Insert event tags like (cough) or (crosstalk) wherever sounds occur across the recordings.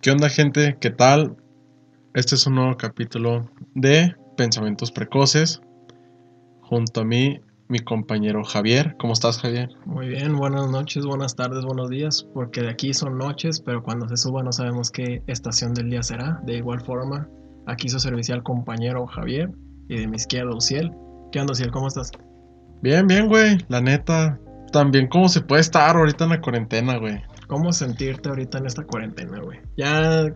¿Qué onda gente? ¿Qué tal? Este es un nuevo capítulo de Pensamientos Precoces. Junto a mí, mi compañero Javier. ¿Cómo estás, Javier? Muy bien, buenas noches, buenas tardes, buenos días, porque de aquí son noches, pero cuando se suba no sabemos qué estación del día será. De igual forma, aquí su servicial compañero Javier y de mi izquierda Uciel. ¿Qué onda, Uciel? ¿Cómo estás? Bien, bien, güey. La neta, también cómo se puede estar ahorita en la cuarentena, güey. ¿Cómo sentirte ahorita en esta cuarentena, güey? Ya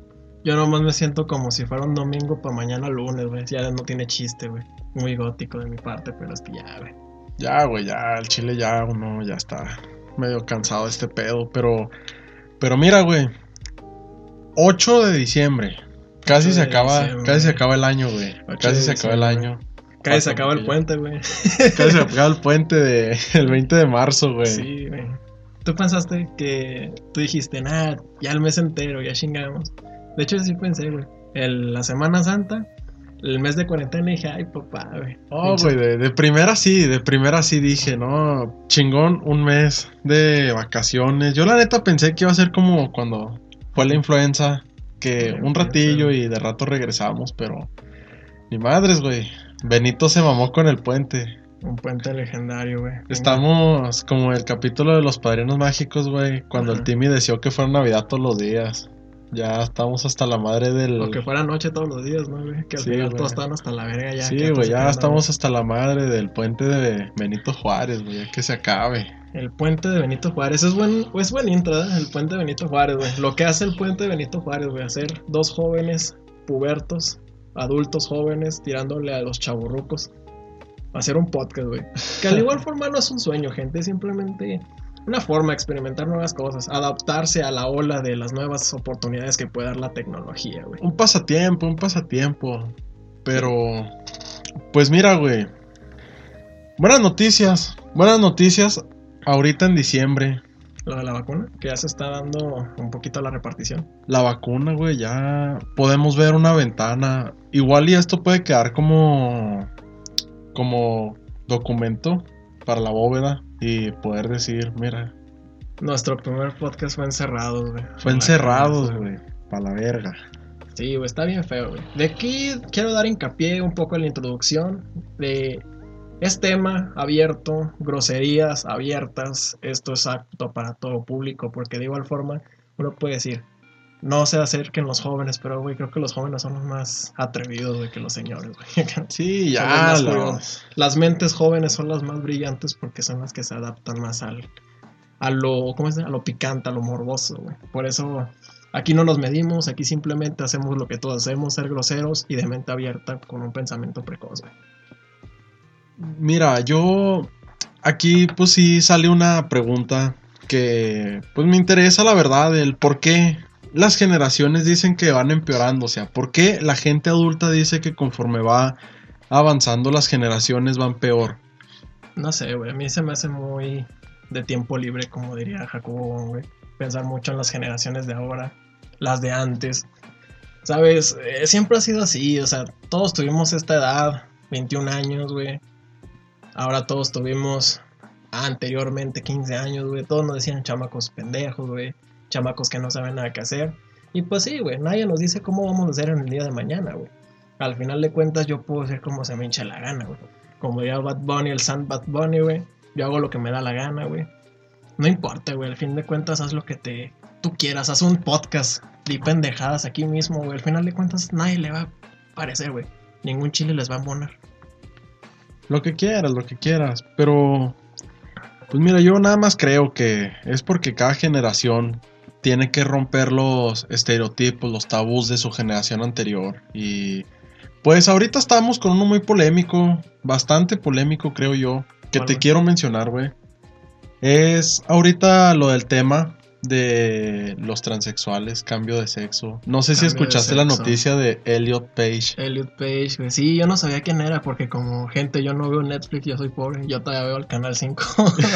yo nomás me siento como si fuera un domingo para mañana lunes, güey. Ya no tiene chiste, güey. Muy gótico de mi parte, pero es que ya, güey. Ya, güey, ya, el chile ya uno ya está medio cansado de este pedo, pero pero mira, güey. 8 de diciembre. Casi 8 se acaba, casi se acaba el año, güey. 8 Casi se acaba el año. Casi se acaba el puente, güey. Casi se (laughs) acaba el puente de el 20 de marzo, güey. Sí, güey. Tú pensaste que tú dijiste, nada, ya el mes entero, ya chingamos. De hecho, sí pensé, güey. El- la Semana Santa, el mes de cuarentena, dije, ay, papá, güey. Oh, güey, de, de primera sí, de primera sí dije, no, chingón, un mes de vacaciones. Yo la neta pensé que iba a ser como cuando fue la influenza, que un ratillo y de rato regresamos, pero ni madres, güey. Benito se mamó con el puente. Un puente legendario, güey. Estamos como el capítulo de los padrinos mágicos, güey, cuando el. Timmy deseó que fuera Navidad todos los días. Ya estamos hasta la madre del... O que fuera noche todos los días, ¿no, güey? Que al Sí, final güey. todos estaban hasta la verga ya. Sí, güey, ya estamos hasta la madre del puente de Benito Juárez, güey, que se acabe. El puente de Benito Juárez. Es buen, es buen intro, ¿eh? El puente de Benito Juárez, güey. Lo que hace el puente de Benito Juárez, güey. Hacer dos jóvenes pubertos, adultos jóvenes, tirándole a los chaburrucos. Hacer un podcast, güey. Que al igual forma no es un sueño, gente. Es simplemente una forma de experimentar nuevas cosas. Adaptarse a la ola de las nuevas oportunidades que puede dar la tecnología, güey. Un pasatiempo, un pasatiempo. Pero, pues mira, güey. Buenas noticias, buenas noticias. Ahorita en diciembre, Lo de la vacuna, que ya se está dando un poquito la repartición. la vacuna, güey, ya podemos ver una ventana. Igual y esto puede quedar como, como documento para la bóveda y poder decir, mira, Nuestro primer podcast fue encerrados, güey. fue encerrados, güey, para la verga. Sí, güey, está bien feo, güey. De aquí quiero dar hincapié un poco en la introducción de... Es tema abierto, groserías abiertas, esto es apto para todo público, porque de igual forma uno puede decir, no se acerquen los jóvenes, pero güey, creo que los jóvenes son los más atrevidos, güey, que los señores, güey. (laughs) Sí, ya, los-. Las mentes jóvenes son las más brillantes porque son las que se adaptan más al, a lo, ¿cómo es? A lo picante, a lo morboso, güey. Por eso aquí no nos medimos, aquí simplemente hacemos lo que todos hacemos, ser groseros y de mente abierta con un pensamiento precoz, güey. Mira, yo aquí pues sí sale una pregunta que pues me interesa la verdad, el por qué las generaciones dicen que van empeorando, o sea, por qué la gente adulta dice que conforme va avanzando las generaciones van peor. No sé, güey, a mí se me hace muy de tiempo libre, como diría Jacobo, güey. Pensar mucho en las generaciones de ahora, las de antes. Sabes, Eh, siempre ha sido así, o sea, todos tuvimos esta edad, 21 años, güey. Ahora todos tuvimos anteriormente 15 años, güey. Todos nos decían chamacos pendejos, güey. Chamacos que no saben nada que hacer. Y pues sí, güey, nadie nos dice cómo vamos a hacer en el día de mañana, güey. Al final de cuentas yo puedo hacer como se me hincha la gana, güey. Como diría Bad Bunny, el San Bad Bunny, güey. Yo hago lo que me da la gana, güey. No importa, güey. Al fin de cuentas, haz lo que te tú quieras. Haz un podcast. Di pendejadas aquí mismo, güey. Al final de cuentas, nadie le va a parecer, güey. Ningún chile les va a embonar. Lo que quieras, lo que quieras, pero pues mira, yo nada más creo que es porque cada generación tiene que romper los estereotipos, los tabús de su generación anterior y pues ahorita estamos con uno muy polémico, bastante polémico creo yo, que ¿Cuál, te quiero mencionar, güey. Es ahorita lo del tema de los transexuales, cambio de sexo. No sé si Cambio escuchaste la noticia de Elliot Page. Elliot Page, güey. Sí, yo no sabía quién era porque como gente yo no veo Netflix, yo soy pobre. Yo todavía veo el Canal 5.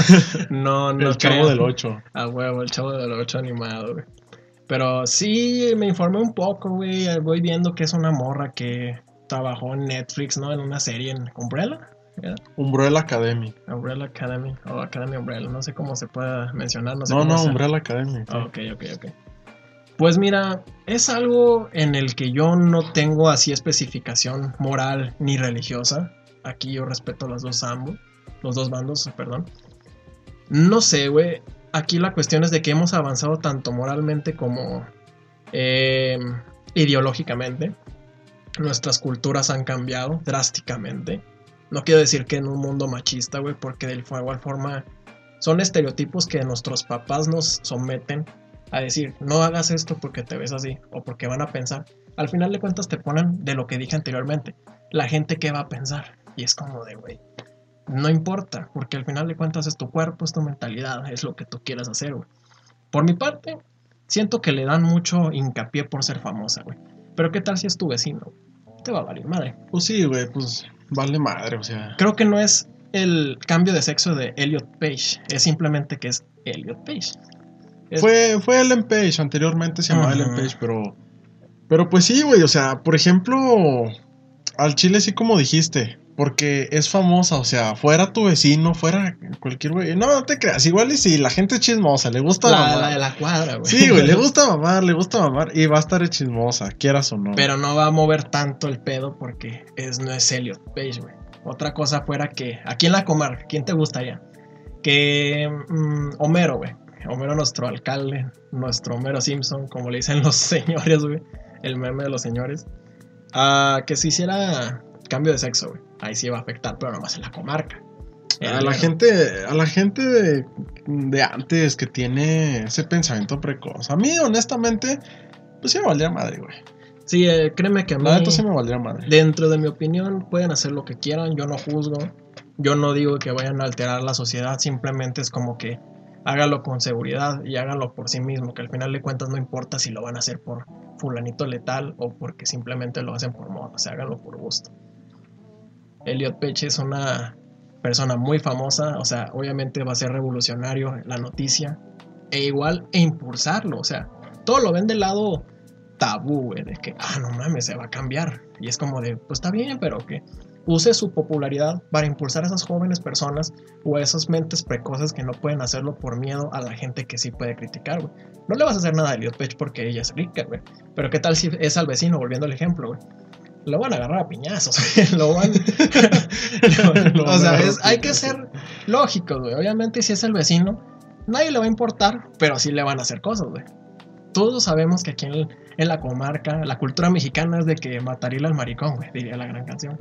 (laughs) no, no el chavo del 8. A huevo, el chavo del 8 animado, güey. Pero sí, me informé un poco, güey. Voy viendo que es una morra que trabajó en Netflix, ¿no? En una serie en Umbrella. Umbrella Academy. Umbrella Academy o Academy Umbrella, no sé cómo se pueda mencionar, no sé No, cómo no, se- Umbrella Academy. sí. Ok, ok, ok. Pues mira, es algo en el que yo no tengo así especificación moral ni religiosa. Aquí yo respeto las dos ambos, los dos bandos, perdón. No sé, güey. Aquí la cuestión es de que hemos avanzado tanto moralmente como eh, ideológicamente. Nuestras culturas han cambiado drásticamente. No quiero decir que en un mundo machista, güey, porque de igual forma son estereotipos que nuestros papás nos someten a decir, no hagas esto porque te ves así o porque van a pensar. Al final de cuentas te ponen de lo que dije anteriormente, la gente que va a pensar. Y es como de, güey, no importa, porque al final de cuentas es tu cuerpo, es tu mentalidad, es lo que tú quieras hacer, güey. Por mi parte, siento que le dan mucho hincapié por ser famosa, güey. Pero ¿qué tal si es tu vecino? Te va a valer madre. Pues sí, güey, pues vale madre, o sea. Creo que no es el cambio de sexo de Elliot Page, es simplemente que es Elliot Page. Fue, fue Ellen Page, anteriormente se llamaba Ellen Page, pero. Pero pues sí, güey, o sea, por ejemplo, al chile sí como dijiste, porque es famosa, o sea, fuera tu vecino, fuera cualquier güey. No, no te creas, igual y si la gente es chismosa, le gusta la, mamar. La de la cuadra, güey. Sí, güey, le (laughs) gusta mamar, le gusta mamar y va a estar chismosa, quieras o no. Pero no va a mover tanto el pedo porque es, no es Elliot Page, güey. Otra cosa fuera que, aquí en la comarca, ¿quién te gustaría? Que mm, Homero, güey. Homero nuestro alcalde, nuestro Homero Simpson, como le dicen (laughs) los señores, güey, el meme de los señores, a que se hiciera cambio de sexo, güey. Ahí sí va a afectar, pero nomás en la comarca. A la gente, a la gente de, antes que tiene ese pensamiento precoz. A mí, honestamente, pues sí me valdría madre, güey. Sí, eh, créeme que a mí. La sí me valdría madre. Dentro de mi opinión, pueden hacer lo que quieran, yo no juzgo. Yo no digo que vayan a alterar la sociedad, simplemente es como que hágalo con seguridad y hágalo por sí mismo, que al final de cuentas no importa si lo van a hacer por fulanito letal o porque simplemente lo hacen por moda, o sea, háganlo por gusto. Elliot Peche es una persona muy famosa, o sea, obviamente va a ser revolucionario la noticia, e igual e impulsarlo, o sea, todo lo ven del lado tabú, güey, de que, ah, no mames, se va a cambiar. Y es como de, pues está bien, pero que use su popularidad para impulsar a esas jóvenes personas o a esas mentes precoces que no pueden hacerlo por miedo a la gente que sí puede criticar, güey. No le vas a hacer nada a Elliot Page porque ella es rica, güey. Pero qué tal si es al vecino, volviendo al ejemplo, güey. Lo van a agarrar a piñazos, (laughs) lo van... (laughs) o sea, hay que ser lógicos, güey. Obviamente si es el vecino, nadie le va a importar, pero sí le van a hacer cosas, güey. Todos sabemos que aquí en, en la comarca, la cultura mexicana es de que mataría al maricón, güey, diría la gran canción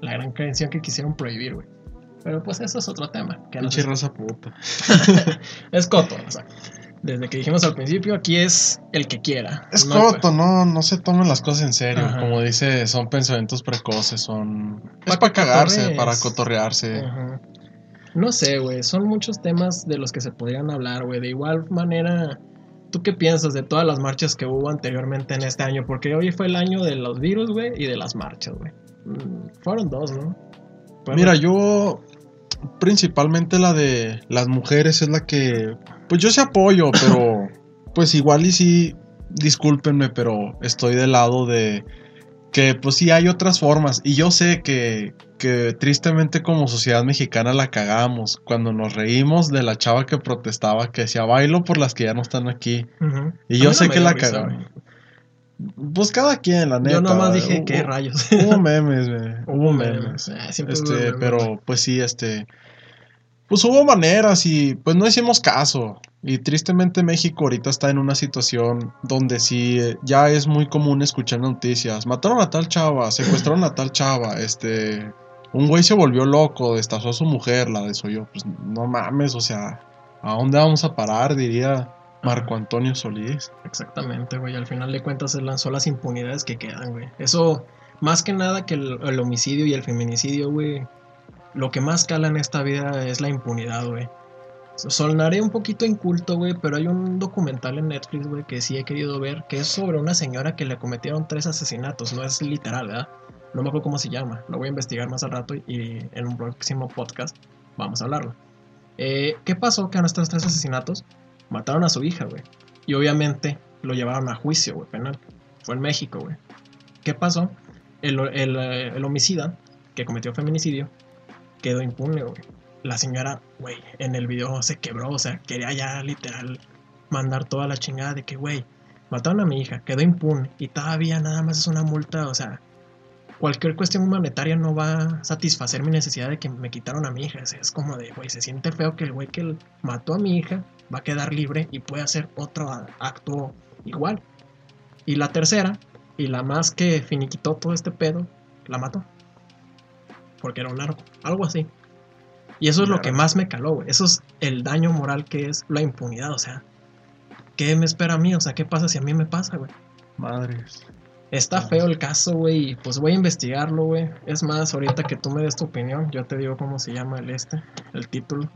la gran canción que quisieron prohibir, güey. Pero pues eso es otro tema. Que Pinche raza puta. (laughs) es coto, o sea. Desde que dijimos al principio, aquí es el que quiera. Es coto, no, no se tomen las cosas en serio. Como dice, son pensamientos precoces, son... es para cagarse, para cotorrearse. No sé, güey, son muchos temas de los que se podrían hablar, güey. De igual manera, ¿tú qué piensas de todas las marchas que hubo anteriormente en este año? Porque hoy fue el año de los virus, güey, y de las marchas, güey. Mm, fueron dos, ¿no? Mira, yo principalmente la de las mujeres es la que, pues yo sí apoyo, pero (laughs) pues igual y sí, discúlpenme, pero estoy del lado de que pues sí hay otras formas. Y yo sé que, que tristemente como sociedad mexicana la cagamos. Cuando nos reímos de la chava que protestaba que decía bailo por las que ya no están aquí. Y yo sé que la cagamos. Pues cada quien, la neta. Yo nomás dije, ¿qué rayos? (laughs) Hubo memes, güey. (laughs) Hubo memes. Ah, este, pero pues sí, este. Pues hubo maneras y pues no hicimos caso. Y tristemente México ahorita está en una situación donde sí ya es muy común escuchar noticias. Mataron a tal chava, secuestraron a tal chava, este. Un güey se volvió loco, destazó a su mujer, la desoyó. Pues no mames, o sea, ¿a dónde vamos a parar? Diría Marco Antonio Solís. Exactamente, güey. Al final de cuentas son las impunidades que quedan, güey. Eso, más que nada que el, homicidio y el feminicidio, güey. Lo que más cala en esta vida es la impunidad, güey. Sonaré un poquito inculto, güey, pero hay un documental en Netflix, güey, que sí he querido ver, que es sobre una señora que le cometieron tres asesinatos. No es literal, ¿verdad? No me acuerdo cómo se llama. Lo voy a investigar más al rato y en un próximo podcast vamos a hablarlo. Eh, ¿Qué pasó que a nuestros tres asesinatos mataron a su hija, güey. Y obviamente lo llevaron a juicio, güey, penal. Fue en México, güey. ¿Qué pasó? El, el, homicida que cometió feminicidio quedó impune, güey. La señora, güey, en el video se quebró, o sea, quería ya literal mandar toda la chingada de que, güey, mataron a mi hija, quedó impune y todavía nada más es una multa, o sea, cualquier cuestión monetaria no va a satisfacer mi necesidad de que me quitaron a mi hija. Es, como de, güey, se siente feo que el güey que mató a mi hija va a quedar libre y puede hacer otro acto igual. Y la tercera, y la más que finiquitó todo este pedo, la mató. Porque era un largo, algo así. Y eso es lo que más me caló, güey. Eso es el daño moral que es la impunidad, o sea. ¿Qué me espera a mí? O sea, ¿qué pasa si a mí me pasa, güey? Madres. Está feo el caso, güey, y pues voy a investigarlo, güey. Es más, ahorita que tú me des tu opinión, yo te digo cómo se llama el este, el título.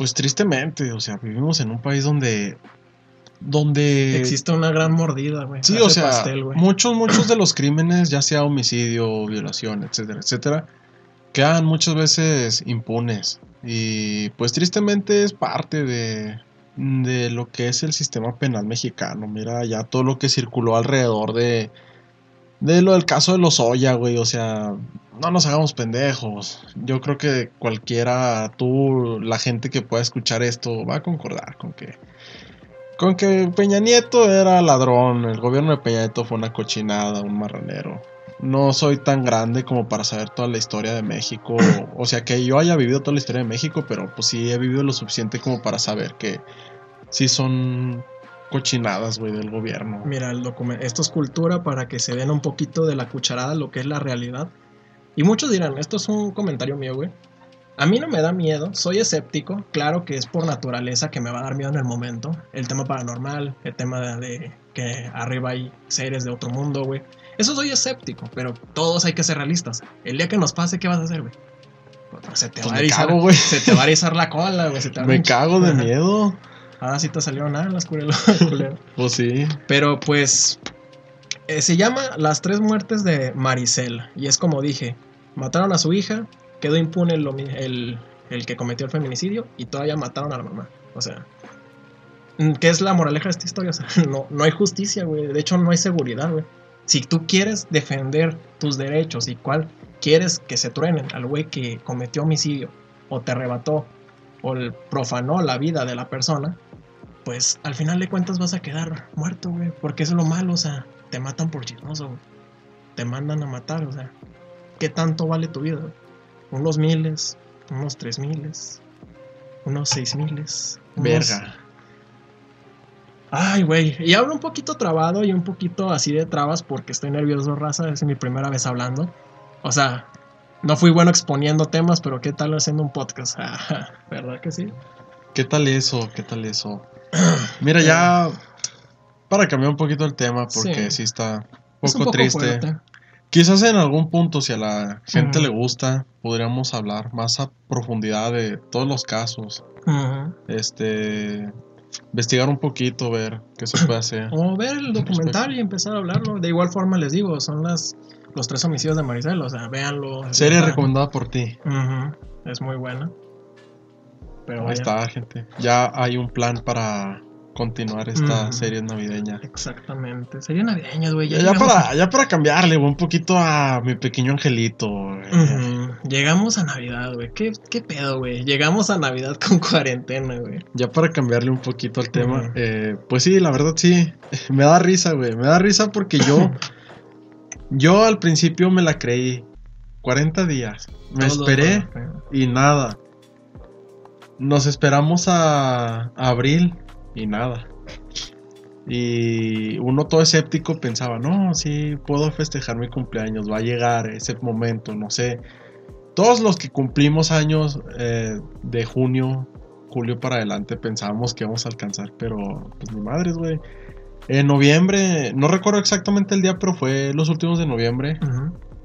Pues tristemente, o sea, vivimos en un país donde donde existe una gran mordida, güey. Sí, o sea, muchos muchos de los crímenes, ya sea homicidio, violación, etcétera, etcétera, quedan muchas veces impunes y pues tristemente es parte de de lo que es el sistema penal mexicano. Mira, ya todo lo que circuló alrededor de de lo del caso de los Oya, güey, o sea, no nos hagamos pendejos. Yo creo que cualquiera, tú, la gente que pueda escuchar esto, va a concordar con que. Con que Peña Nieto era ladrón, el gobierno de Peña Nieto fue una cochinada, un marranero. No soy tan grande como para saber toda la historia de México. O sea, que yo haya vivido toda la historia de México, pero pues sí he vivido lo suficiente como para saber que sí son cochinadas, güey, del gobierno. Mira, el documento, esto es cultura para que se den un poquito de la cucharada lo que es la realidad. Y muchos dirán, esto es un comentario mío, güey. A mí no me da miedo, soy escéptico, claro que es por naturaleza que me va a dar miedo en el momento. El tema paranormal, el tema de, que arriba hay seres de otro mundo, güey. Eso soy escéptico, pero todos hay que ser realistas. El día que nos pase, ¿qué vas a hacer, güey? Se te, pues va a erizar, se te va a erizar la cola, güey. (laughs) me cago de miedo. (laughs) Ah, sí te salió nada en las (laughs) Pues sí. Pero pues eh, se llama Las tres muertes de Maricel. Y es como dije, mataron a su hija, quedó impune el, el, que cometió el feminicidio y todavía mataron a la mamá. O sea, mm, ¿qué es la moraleja de esta historia? (laughs) O sea, no, no hay justicia, güey. De hecho, no hay seguridad, güey. Si tú quieres defender tus derechos y cuál quieres que se truenen al güey que cometió homicidio o te arrebató o profanó la vida de la persona, pues al final de cuentas vas a quedar muerto, güey. Porque es lo malo, o sea, te matan por chismoso, güey. Te mandan a matar, o sea, ¿qué tanto vale tu vida? Unos miles, unos tres miles, unos seis miles. Verga. Ay, güey. Y hablo un poquito trabado y un poquito así de trabas porque estoy nervioso, raza. Es mi primera vez hablando. O sea, no fui bueno exponiendo temas, pero ¿qué tal haciendo un podcast? (laughs) ¿Verdad que sí? ¿Qué tal eso? ¿Qué tal eso? (clears throat) Mira, ya para cambiar un poquito el tema, porque sí, está un poco, triste. Quizás en algún punto, si a la gente le gusta, podríamos hablar más a profundidad de todos los casos. Este, investigar un poquito, ver qué se puede hacer. (clears throat) O ver el documental y empezar a hablarlo. De igual forma les digo, son las los tres homicidios de Maricel, o sea, véanlo. Serie recomendada por ti. Es muy buena. Ahí está, gente. Ya hay un plan para continuar esta serie navideña. Exactamente. Serie navideña, güey. Ya, para, ya para cambiarle un poquito a mi pequeño angelito. Llegamos a Navidad, güey. ¿Qué, ¿Qué, pedo, güey? Llegamos a Navidad con (laughs) cuarentena, güey. Ya para cambiarle un poquito al tema. Eh, pues sí, la verdad sí. (laughs) Me da risa, güey. Me da risa porque yo... (laughs) yo al principio me la creí. 40 días. Me esperé y nada. Nos esperamos a, abril y nada. Y uno todo escéptico pensaba, no, sí, puedo festejar mi cumpleaños, va a llegar ese momento, no sé. Todos los que cumplimos años eh, de junio, julio para adelante pensábamos que íbamos a alcanzar, pero pues mi madre, güey. En noviembre, no recuerdo exactamente el día, pero fue los últimos de noviembre.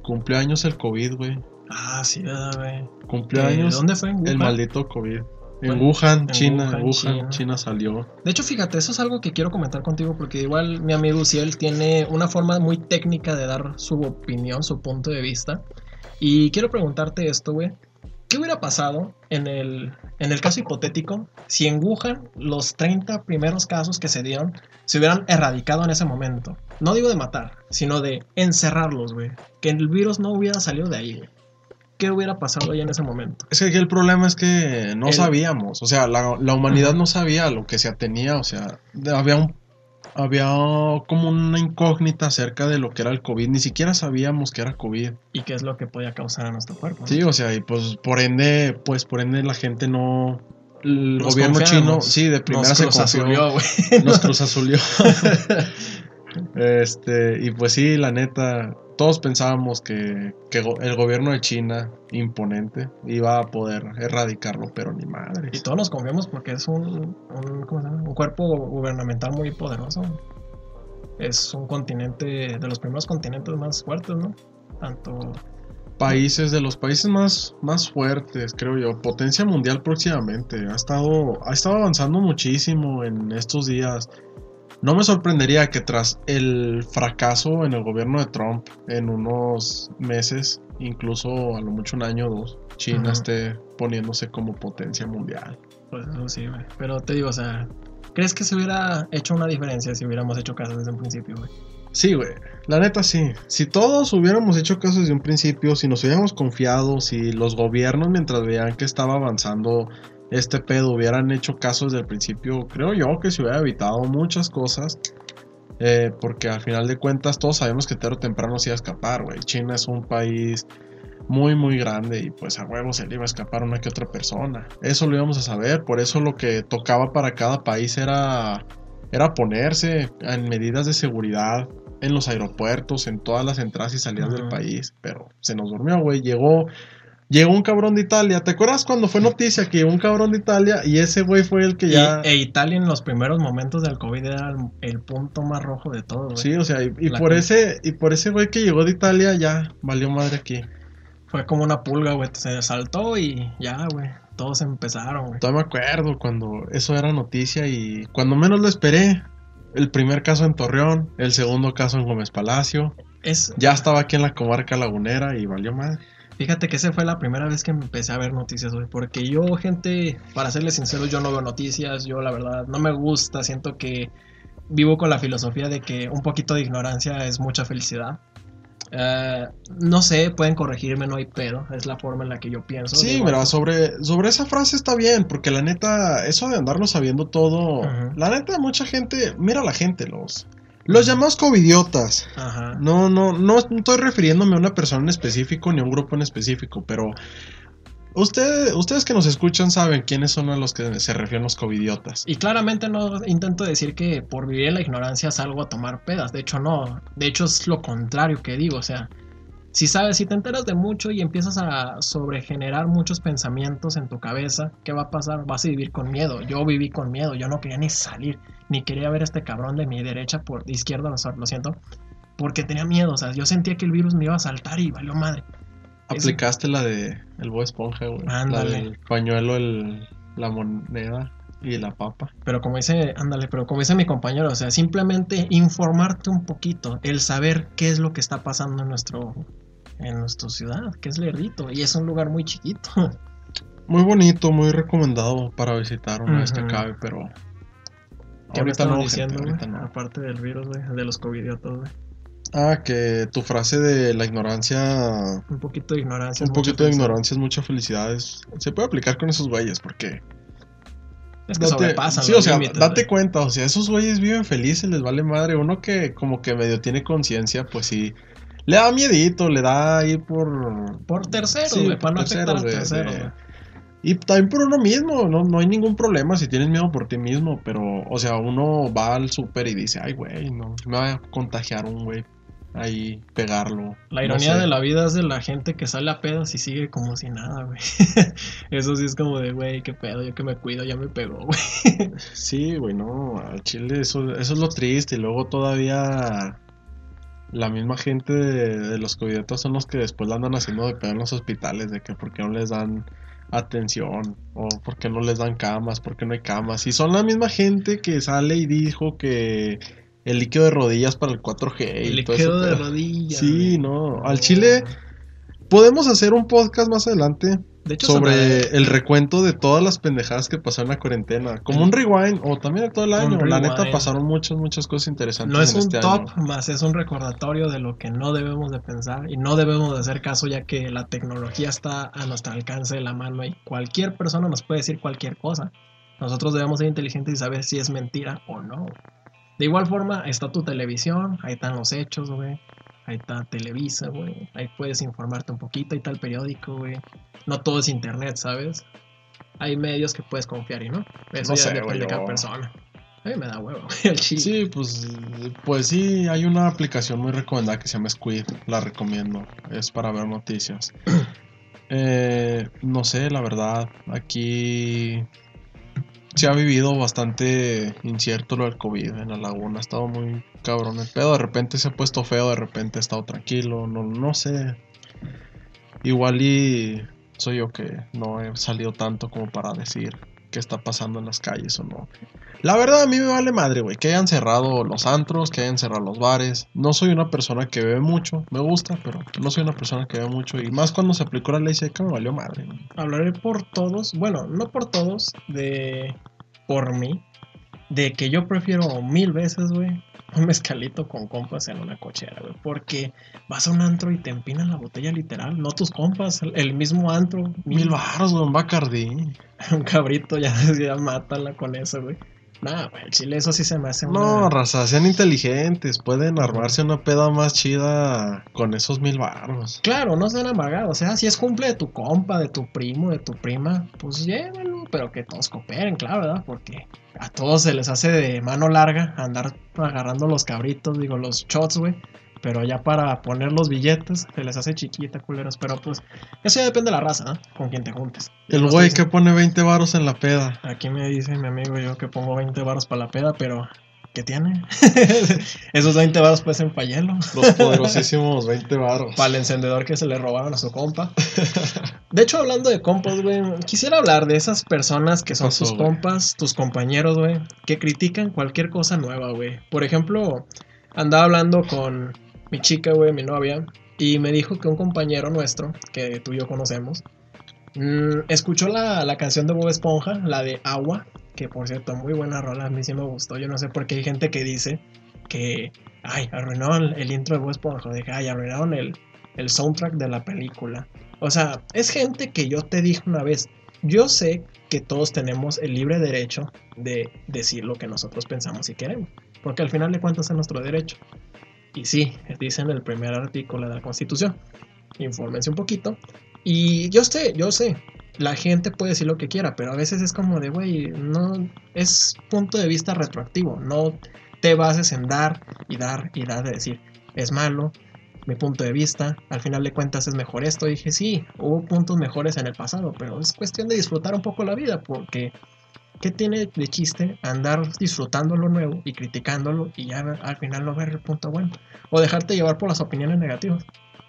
Cumpleaños el COVID, güey. Ah, sí, güey. Cumpleaños. ¿Dónde fue? el maldito COVID. En Wuhan, China, Wuhan, China. salió. De hecho, fíjate, eso es algo que quiero comentar contigo porque igual mi amigo Ciel tiene una forma muy técnica de dar su opinión, su punto de vista. Y quiero preguntarte esto, güey. ¿Qué hubiera pasado en el, en el caso hipotético si en Wuhan los 30 primeros casos que se dieron se hubieran erradicado en ese momento? No digo de matar, sino de encerrarlos, güey. Que el virus no hubiera salido de ahí, güey. ¿Qué hubiera pasado ahí en ese momento? Es que el problema es que no sabíamos, o sea, la, humanidad no sabía lo que se tenía, o sea, había un había como una incógnita acerca de lo que era el COVID. Ni siquiera sabíamos que era COVID. ¿Y qué es lo que podía causar a nuestro cuerpo? Sí, o sea, y pues por ende, pues por ende la gente no. El gobierno chino, sí, de primera nos se cruzazulió, güey. Nos cruzazulió. (laughs) (laughs) este, y pues sí, la neta, todos pensábamos que, que el gobierno de China, imponente, iba a poder erradicarlo, pero ni madre. Y todos nos confiamos porque es un, un, ¿cómo se llama? un cuerpo gubernamental muy poderoso. Es un continente, de los primeros continentes más fuertes, ¿no? Tanto... Países de los países más, más fuertes, creo yo, potencia mundial próximamente. Ha estado, ha estado avanzando muchísimo en estos días. No me sorprendería que tras el fracaso en el gobierno de Trump en unos meses, incluso a lo mucho un año o dos, China esté poniéndose como potencia mundial. Pues eso sí, güey. Pero te digo, o sea, ¿crees que se hubiera hecho una diferencia si hubiéramos hecho caso desde un principio, güey? Sí, güey. La neta sí. Si todos hubiéramos hecho caso desde un principio, si nos hubiéramos confiado, si los gobiernos mientras veían que estaba avanzando este pedo hubieran hecho caso desde el principio, creo yo que se hubiera evitado muchas cosas. Eh, porque al final de cuentas todos sabemos que tarde o temprano se iba a escapar, güey. China es un país muy muy grande y pues a huevo se le iba a escapar una que otra persona. Eso lo íbamos a saber, por eso lo que tocaba para cada país era era ponerse en medidas de seguridad en los aeropuertos, en todas las entradas y salidas del país, pero se nos durmió, güey. Llegó llegó un cabrón de Italia. ¿Te acuerdas cuando fue noticia que llegó un cabrón de Italia y ese güey fue el que ya Y, e Italia en los primeros momentos del COVID era el, el punto más rojo de todo, güey. Sí, o sea, y, por que- ese y por ese güey que llegó de Italia ya valió madre aquí. Fue como una pulga, güey. Se saltó y ya, güey. Todos empezaron, güey. Todavía me acuerdo cuando eso era noticia y cuando menos lo esperé, el primer caso en Torreón, el segundo caso en Gómez Palacio, Es, ya estaba aquí en la comarca lagunera y valió madre. Fíjate que esa fue la primera vez que empecé a ver noticias, güey. Porque yo, gente, para serles sincero, yo no veo noticias. Yo, la verdad, no me gusta. Siento que vivo con la filosofía de que un poquito de ignorancia es mucha felicidad. Eh, no sé, pueden corregirme, no hay pedo. Es la forma en la que yo pienso. Sí, mira, sobre, sobre esa frase está bien, porque la neta, eso de andarlo sabiendo todo, la neta, mucha gente, mira la gente, los, los llamados covidiotas. Ajá. No, no, no estoy refiriéndome a una persona en específico ni a un grupo en específico, pero usted, ustedes que nos escuchan saben quiénes son a los que se refieren los covidiotas. Y claramente no intento decir que por vivir en la ignorancia salgo a tomar pedas. De hecho, no. De hecho, es lo contrario que digo. O sea, si sabes, si te enteras de mucho y empiezas a sobregenerar muchos pensamientos en tu cabeza, ¿qué va a pasar? Vas a vivir con miedo. Yo viví con miedo. Yo no quería ni salir. Ni quería ver a este cabrón de mi derecha por de izquierda, lo siento. Porque tenía miedo. O sea, yo sentía que el virus me iba a saltar y valió madre. Aplicaste la de el Bob Esponja, güey. La Ándale. del pañuelo, el, la moneda y la papa. Pero como dice, ándale, pero como dice mi compañero, o sea, simplemente informarte un poquito, el saber qué es lo que está pasando en nuestro en nuestra ciudad, que es Lerdito, y es un lugar muy chiquito. (laughs) Muy bonito, muy recomendado para visitar una vez que Ujú. acabe, pero ¿Qué ahorita no, diciendo, gente, ahorita no. Aparte del virus, güey, de los covidiotas, güey. Ah, que tu frase de la ignorancia Un poquito de ignorancia. Un poquito de ignorancia es mucha felicidad. se puede aplicar con esos güeyes porque. Es que date- sobrepasan sí, o sea, límites, date cuenta, o sea, esos güeyes viven felices, les vale madre. Uno que como que medio tiene conciencia, pues sí. Le da miedito, le da ahí por. Por terceros, Sí, para no afectar a terceros, de- de-. Y también por uno mismo, no, no hay ningún problema si tienes miedo por ti mismo, pero, o sea, uno va al súper y dice, ay, güey, no, me va a contagiar un güey, ahí, pegarlo. La no ironía sé. de la vida es de la gente que sale a pedas y sigue como si nada, güey. (laughs) Eso sí es como de, güey, qué pedo, yo que me cuido, ya me pegó, güey. (laughs) Sí, güey, no, al chile eso, eso es lo triste y luego todavía la misma gente de, de los covidiotas son los que después la andan haciendo de pedo en los hospitales, de que por qué no les dan atención o por qué no les dan camas, por qué no hay camas. Y son la misma gente que sale y dijo que el líquido de rodillas para el 4G El y todo quedo ese de rodillas. Sí, no, al chile podemos hacer un podcast más adelante De hecho, sobre el recuento de todas las pendejadas que pasaron en la cuarentena. Como un rewind, o también de todo el año. La neta pasaron muchas, muchas cosas interesantes. No es en un este top, año. más es un recordatorio de lo que no debemos de pensar y no debemos de hacer caso ya que la tecnología está a nuestro alcance de la mano y cualquier persona nos puede decir cualquier cosa. Nosotros debemos ser inteligentes y saber si es mentira o no. De igual forma, está tu televisión, ahí están los hechos, güey. Ahí está Televisa, güey. Ahí puedes informarte un poquito, ahí está el periódico, güey. No todo es internet, ¿sabes? Hay medios que puedes confiar y no. Eso No ya sé, depende de cada yo- persona. A mí me da huevo, güey, el chile. Sí, pues, pues sí, hay una aplicación muy recomendada que se llama Squid, la recomiendo, es para ver noticias. (clears throat) Eh, no sé, la verdad, aquí se ha vivido bastante incierto lo del COVID en la laguna, ha estado muy cabrón el pedo, de repente se ha puesto feo, de repente ha estado tranquilo, no, no sé. Igual y soy yo que no he salido tanto como para decir qué está pasando en las calles o no. La verdad a mí me vale madre, güey, que hayan cerrado los antros, que hayan cerrado los bares. No soy una persona que bebe mucho, me gusta, pero no soy una persona que bebe mucho. Y más cuando se aplicó la ley seca me valió madre. güey. Hablaré por todos, bueno, no por todos, de por mí, de que yo prefiero mil veces, güey, un mezcalito con compas en una cochera, güey, porque vas a un antro y te empinan la botella literal, no tus compas, el, mismo antro, Mil baros, güey, un Bacardí. (laughs) un cabrito, ya, ya mátala con eso, güey. Nah, güey, el chile eso sí se me hace No, una... raza, sean inteligentes. Pueden armarse una peda más chida con esos mil baros. Claro, no sean amargados, o sea, si es cumple de tu compa, de tu primo, de tu prima, pues llévenlo, pero que todos cooperen, claro, ¿verdad? Porque a todos se les hace de mano larga andar agarrando los cabritos, digo, los shots, güey. Pero ya para poner los billetes se les hace chiquita, culeros. Pero pues, eso ya depende de la raza, ¿no? Con quien te juntes. El güey que pone 20 varos en la peda. Aquí me dice mi amigo yo que pongo 20 baros para la peda, pero ¿qué tiene? (laughs) Esos 20 baros pueden ser para hielo. Los (laughs) poderosísimos 20 varos. Para el encendedor que se le robaron a su compa. De hecho, hablando de compas, güey, quisiera hablar de esas personas que son pasó, tus compas, tus compañeros, güey, que critican cualquier cosa nueva, güey. Por ejemplo, andaba hablando con mi chica, güey, mi novia, y me dijo que un compañero nuestro, que tú y yo conocemos, mm, escuchó la, la canción de Bob Esponja, la de Agua, que por cierto, muy buena rola, a mí sí me gustó. Yo no sé por qué hay gente que dice que, ay, arruinaron el intro de Bob Esponja, de ay, arruinaron el, el soundtrack de la película. O sea, es gente que yo te dije una vez, yo sé que todos tenemos el libre derecho de decir lo que nosotros pensamos y queremos, porque al final de cuentas es nuestro derecho. Y sí, dice en el primer artículo de la Constitución. Infórmense un poquito. Y yo sé, yo sé, la gente puede decir lo que quiera, pero a veces es como de, güey, no, es punto de vista retroactivo, no te bases en dar y dar y dar de decir, es malo, mi punto de vista, al final de cuentas es mejor esto. Dije, sí, hubo puntos mejores en el pasado, pero es cuestión de disfrutar un poco la vida, porque ¿qué tiene de chiste andar disfrutando lo nuevo y criticándolo y ya al final no ver el punto bueno? O dejarte llevar por las opiniones negativas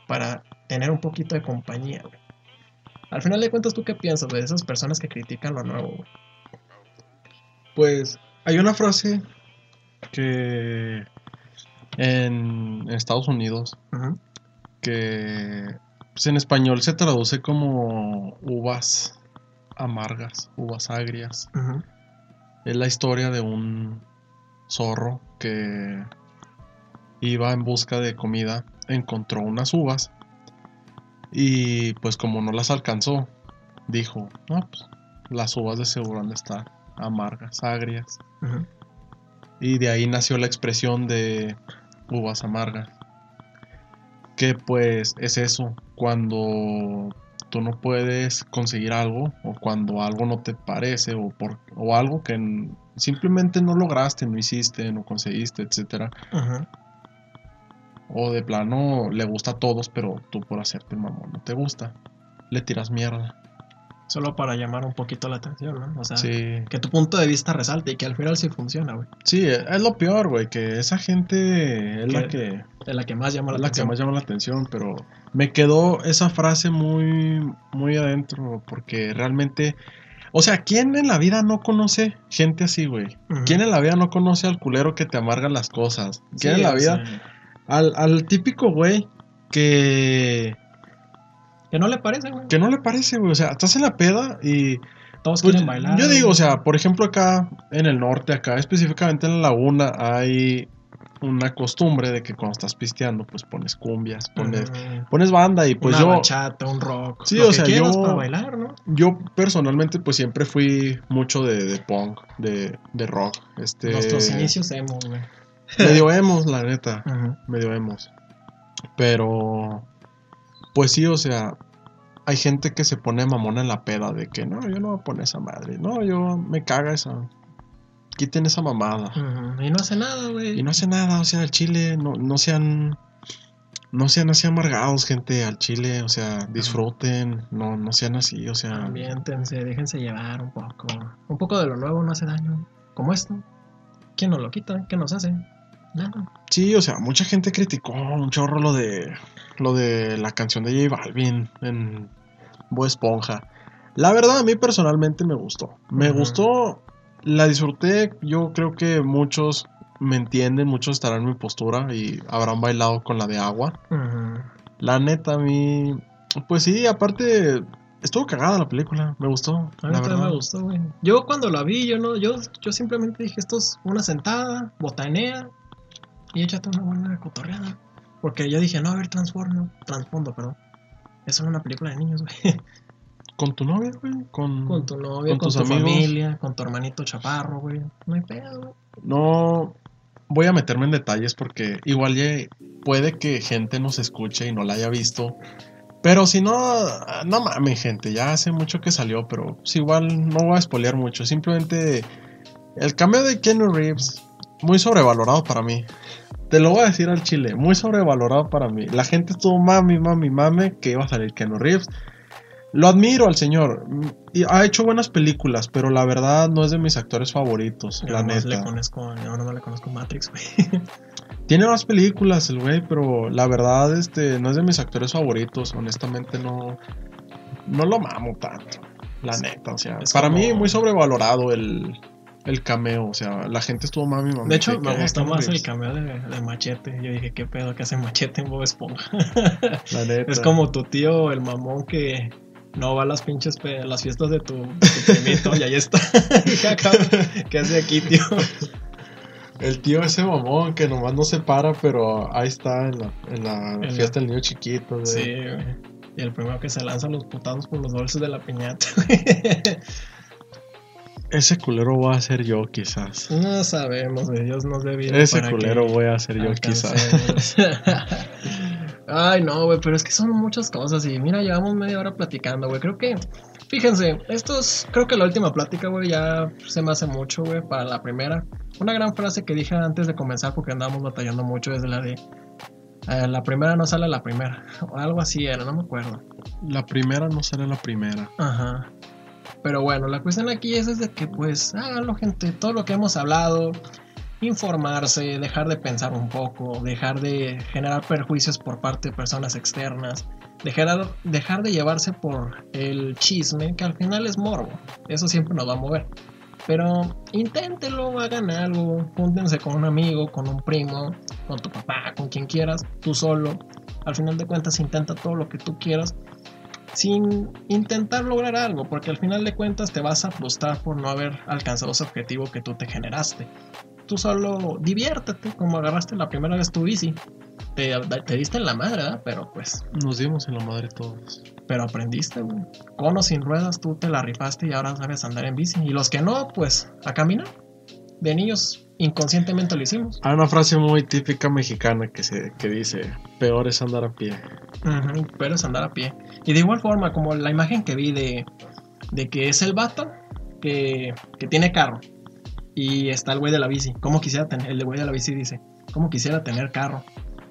para tener un poquito de compañía, güey. Al final de cuentas, ¿tú qué piensas de esas personas que critican lo nuevo, güey? Pues hay una frase que en Estados Unidos que pues, en español se traduce como uvas amargas, uvas agrias. Es la historia de un zorro que iba en busca de comida, encontró unas uvas y pues como no las alcanzó, dijo, no, pues las uvas de seguro han de estar amargas, agrias. Y de ahí nació la expresión de uvas amargas. Que pues es eso, cuando tú no puedes conseguir algo o cuando algo no te parece o, por, o algo que simplemente no lograste, no hiciste, no conseguiste, etcétera. O de plano le gusta a todos, pero tú por hacerte el mamón no te gusta. Le tiras mierda. Solo para llamar un poquito la atención, ¿no? O sea, Sí, que tu punto de vista resalte y que al final sí funciona, güey. sí, es lo peor, güey, que esa gente es la Que- Es la que más llama la la que atención. más llama la atención, pero me quedó esa frase muy, muy adentro, porque realmente, o sea, ¿quién en la vida no conoce gente así, güey? ¿Quién en la vida no conoce al culero que te amarga las cosas? ¿Quién Sí, en la vida? Al, al típico güey que, que no le parece, güey. que no le parece, güey, o sea, estás en la peda y... Todos pues, quieren bailar. yo digo, o sea, por ejemplo acá en el norte, acá específicamente en la laguna, hay una costumbre de que cuando estás pisteando, pues pones cumbias, pones, pones banda y pues una yo, bachata, un rock. Sí, lo o que sea, quieras yo- para bailar, ¿no? yo personalmente pues siempre fui mucho de, de punk, de, de rock, este, Nuestros inicios emo, güey. medio emos, la neta, Ujú. medio emos, pero pues sí, o sea, hay gente que se pone mamona en la peda de que no, yo no voy a poner esa madre, no, yo me caga esa, quiten esa mamada. Y no hace nada, güey. Y no hace nada, o sea, al chile no, no sean. No sean así amargados, gente, al chile, o sea, disfruten, no, no sean así, o sea. Ambiéntense, déjense llevar un poco. Un poco de lo nuevo no hace daño. Como esto. ¿Quién nos lo quita? ¿Qué nos hace? Nada. Sí, o sea, mucha gente criticó un chorro lo de. Lo de la canción de J Balvin en Bob Esponja. La verdad, a mí personalmente me gustó. Me gustó, la disfruté. Yo creo que muchos me entienden, muchos estarán en mi postura y habrán bailado con la de agua. La neta, a mí. Pues sí, aparte. Estuvo cagada la película, me gustó. A mí la verdad. me gustó, güey. Yo cuando la vi, yo no, yo, yo simplemente dije, esto es una sentada, botanea y échate una buena cotorreada. Porque yo dije, no, a ver, transformo, transfondo, perdón. Es solo una película de niños, güey. (laughs) ¿Con tu novia, güey? Con... Con tu novia, Con con, tus tu amigos. familia, con tu hermanito chaparro, güey. No hay pedo, güey. No voy a meterme en detalles porque igual ya puede que gente nos escuche y no la haya visto. Pero si no, no mames, gente, ya hace mucho que salió, pero pues igual no voy a spoilear mucho. Simplemente el cameo de Keanu Reeves, muy sobrevalorado para mí. Te lo voy a decir al chile, muy sobrevalorado para mí. La gente estuvo mami, mami, mame que iba a salir Keanu Reeves. Lo admiro al señor. Y ha hecho buenas películas, pero la verdad no es de mis actores favoritos, Yo la neta. le conozco, yo nomás le conozco Matrix, güey. (laughs) Tiene más películas el güey, pero la verdad este no es de mis actores favoritos, honestamente no no lo mamo tanto, la neta, o sea, Es para como- mí muy sobrevalorado el, el cameo, o sea, la gente estuvo mami mami. De hecho, me que- gustó que- más el que- cameo de, de Machete. Yo dije, ¿qué pedo que hace Machete en Bob Esponja? (laughs) la neta. Es como tu tío, el mamón que no va a las pinches las fiestas de tu, tu primito y ahí está. (laughs) ¿Qué hace aquí, tío? el tío ese mamón que nomás no se para, pero ahí está en la, en la fiesta del niño chiquito. Sí, güey. Y el primero que se lanza los putados por los bolsos de la piñata. Ese culero voy a ser yo quizás. No sabemos, güey. Dios nos dé vida. Ese para culero que voy a ser yo quizás. (laughs) Ay, no, güey, pero es que son muchas cosas. Y mira, llevamos media hora platicando, güey. Creo que, fíjense, esto es, creo que la última plática, güey, ya se me hace mucho, güey, para la primera. Una gran frase que dije antes de comenzar, porque andábamos batallando mucho, es la de. eh, la primera no sale la primera. (laughs) O algo así era, no me acuerdo. La primera no será la primera. Ajá. Pero bueno, la cuestión aquí es, es de que pues háganlo gente, todo lo que hemos hablado, informarse, dejar de pensar un poco, dejar de generar perjuicios por parte de personas externas, dejar, dejar de llevarse por el chisme, que al final es morbo, eso siempre nos va a mover. Pero inténtenlo, hagan algo, júntense con un amigo, con un primo, con tu papá, con quien quieras, tú solo. Al final de cuentas intenta todo lo que tú quieras sin intentar lograr algo, porque al final de cuentas te vas a frustrar por no haber alcanzado ese objetivo que tú te generaste. Tú solo diviértete, como agarraste la primera vez tu bici. Te, te diste en la madre, ¿verdad? Pero pues, Nos dimos en la madre todos. pero aprendiste, güey. Con o sin ruedas, tú te la rifaste y ahora sabes andar en bici. Y los que no, pues, a caminar. De niños, inconscientemente lo hicimos. Hay una frase muy típica mexicana que, se, que dice, peor es andar a pie. Ujú, pero es andar a pie. Y de igual forma, como la imagen que vi de, de que es el vato que, que tiene carro y está el güey de la bici. ¿Cómo quisiera tener? El güey de la bici dice, ¿cómo quisiera tener carro?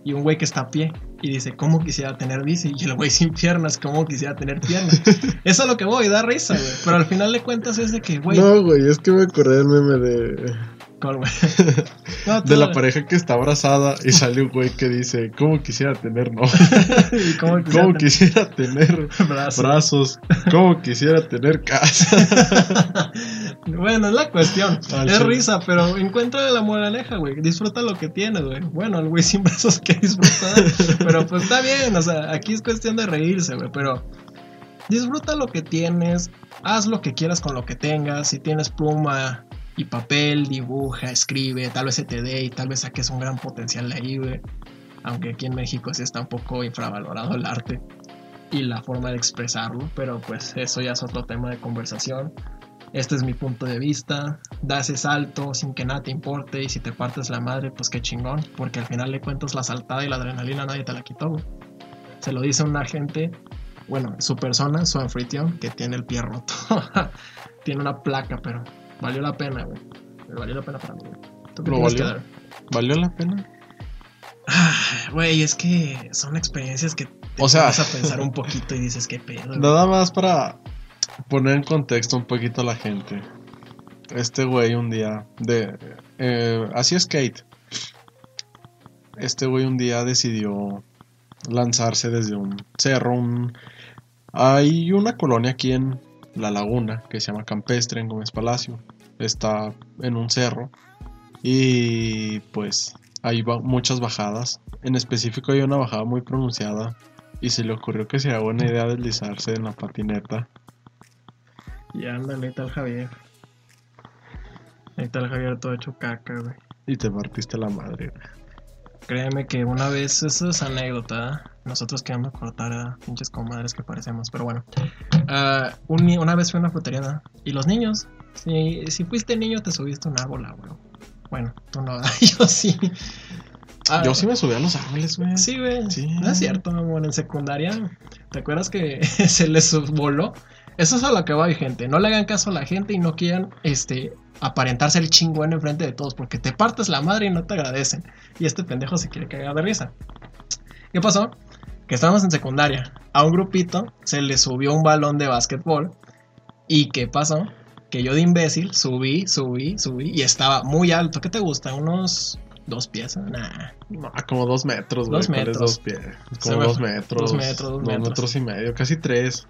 Y un güey que está a pie y dice, ¿cómo quisiera tener bici? Y el güey sin piernas, ¿cómo quisiera tener piernas? (laughs) Eso es lo que voy, da risa, güey. Pero al final de cuentas es de que, güey, No, güey, es que me acordé del meme de, (laughs) de la pareja que está abrazada y sale un güey que dice, ¿cómo quisiera tener, no? (laughs) ¿Y ¿Cómo quisiera ¿Cómo tener quisiera tener brazos? brazos? ¿Cómo quisiera tener casa? (laughs) bueno, es la cuestión. Al es risa, pero encuentra la moraleja, güey. Disfruta lo que tienes, güey. Bueno, el güey sin brazos que disfrutar. pero pues está bien, o sea, aquí es cuestión de reírse, güey. Pero disfruta lo que tienes. Haz lo que quieras con lo que tengas. Si tienes pluma, y papel, dibuja, escribe, tal vez se te dé y tal vez saques un gran potencial ahí, güey. Aunque aquí en México sí está un poco infravalorado el arte y la forma de expresarlo, pero pues eso ya es otro tema de conversación. Este es mi punto de vista. Da ese salto sin que nada te importe y si te partes la madre, pues qué chingón, porque al final le cuentas la saltada y la adrenalina nadie te la quitó. Se lo dice un agente, bueno, su persona, su anfitrión, que tiene el pie roto. (laughs) tiene una placa, pero valió la pena, güey. Valió la pena para mí, güey. ¿Tú qué ¿Lo tienes que valió? dar? ¿Valió la pena? Ah, Güey, es que son experiencias que te O sea- vas a pensar un poquito y dices, qué pedo. güey?". Nada más para poner en contexto un poquito a la gente. Este güey un día de eh, hacía skate. Este güey un día decidió lanzarse desde un cerro. un- Hay una colonia aquí en La Laguna que se llama Campestre en Gómez Palacio. Está en un cerro y pues hay muchas bajadas. En específico hay una bajada muy pronunciada y se le ocurrió que sería buena idea deslizarse en la patineta. Y ándale, ahí está el Javier. Ahí está el Javier todo hecho caca, güey. Y te partiste la madre. Créeme que una vez, eso es anécdota, nosotros a cortar a pinches comadres que parecemos, pero bueno. Un ni- una vez fui a una frutería y los niños, si, si fuiste niño te subiste a un árbol, güey. Bueno, tú no, (laughs) yo sí. Ah, Yo sí me subí a los árboles, güey. Sí, güey. Sí. No es cierto, amor. En secundaria, ¿te acuerdas que (laughs) se les voló? Eso es a lo que va, gente. No le hagan caso a la gente y no quieran este, aparentarse el chingón enfrente de todos porque te partes la madre y no te agradecen. Y este pendejo se quiere cagar de risa. ¿Qué pasó? Que estábamos en secundaria. A un grupito se le subió un balón de básquetbol. ¿Y qué pasó? Que yo de imbécil subí, subí, subí y estaba muy alto. ¿Qué te gusta? ¿Unos dos pies? Nah. No, como dos metros, güey. Dos ¿Cuáles metros. dos pies. Como me- dos metros. dos metros, dos metros. y medio, casi tres.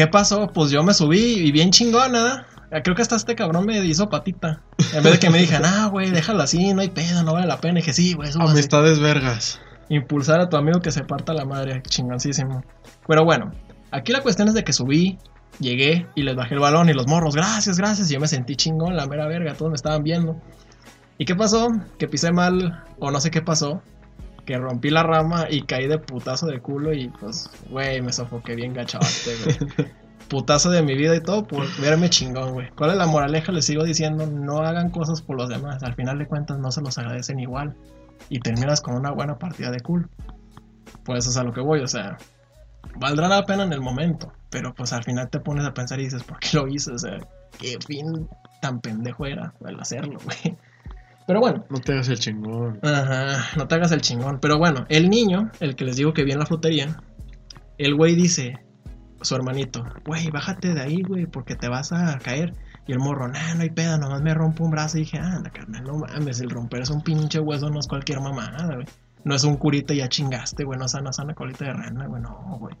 ¿Qué pasó? Pues yo me subí y bien chingona. Creo que hasta este cabrón me hizo patita. En vez de que me dijeran, ah, güey, déjalo así, no hay pedo, no vale la pena. Y dije, sí, güey, súbase". Amistades vergas. Impulsar a tu amigo que se parta la madre, chingoncísimo. Pero bueno, aquí la cuestión es de que subí, llegué y les bajé el balón y los morros, gracias, gracias. Y yo me sentí chingón, la mera verga, todos me estaban viendo. ¿Y qué pasó? Que pisé mal, o no sé qué pasó. Que rompí la rama y caí de putazo de culo y pues, güey, me sofoqué bien gachavote, güey. Putazo de mi vida y todo por verme chingón, güey. ¿Cuál es la moraleja? Les sigo diciendo, no hagan cosas por los demás. Al final de cuentas no se los agradecen igual. Y terminas con una buena partida de culo. Pues eso es a lo que voy, o sea, valdrá la pena en el momento, pero pues al final te pones a pensar y dices, ¿por qué lo hice? O sea, qué fin tan pendejo era el hacerlo, güey. Pero bueno, No te hagas el chingón. Ajá, no te hagas el chingón. Pero bueno, el niño, el que les digo que vi en la frutería, el güey dice, su hermanito, güey, bájate de ahí, güey, porque te vas a caer. Y el morro, nah, no hay pedo, nomás me rompo un brazo. Y dije, anda, carnal, no mames, el romperse un pinche hueso no es cualquier mamada, güey. No es un curita y ya chingaste, güey, no es sana, sana colita de rana, güey, no, güey.